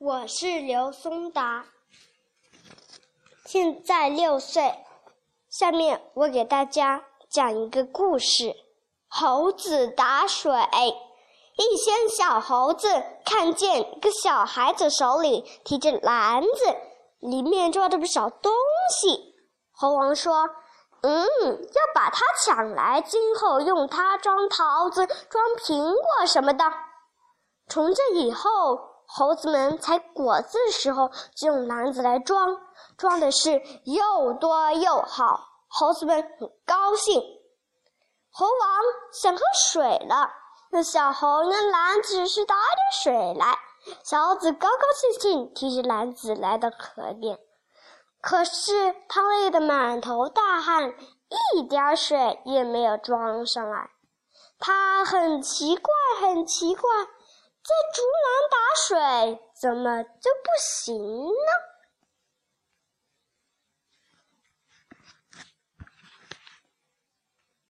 我是刘松达，现在六岁。下面我给大家讲一个故事：猴子打水。一些小猴子看见一个小孩子手里提着篮子，里面装着不少东西。猴王说：“嗯，要把它抢来，今后用它装桃子、装苹果什么的。”从这以后，猴子们采果子的时候就用篮子来装，装的是又多又好。猴子们很高兴。猴王想喝水了。那小猴拿篮子是打点水来，小猴子高高兴兴提着篮子来到河边，可是他累得满头大汗，一点水也没有装上来。他很奇怪，很奇怪，这竹篮打水怎么就不行呢？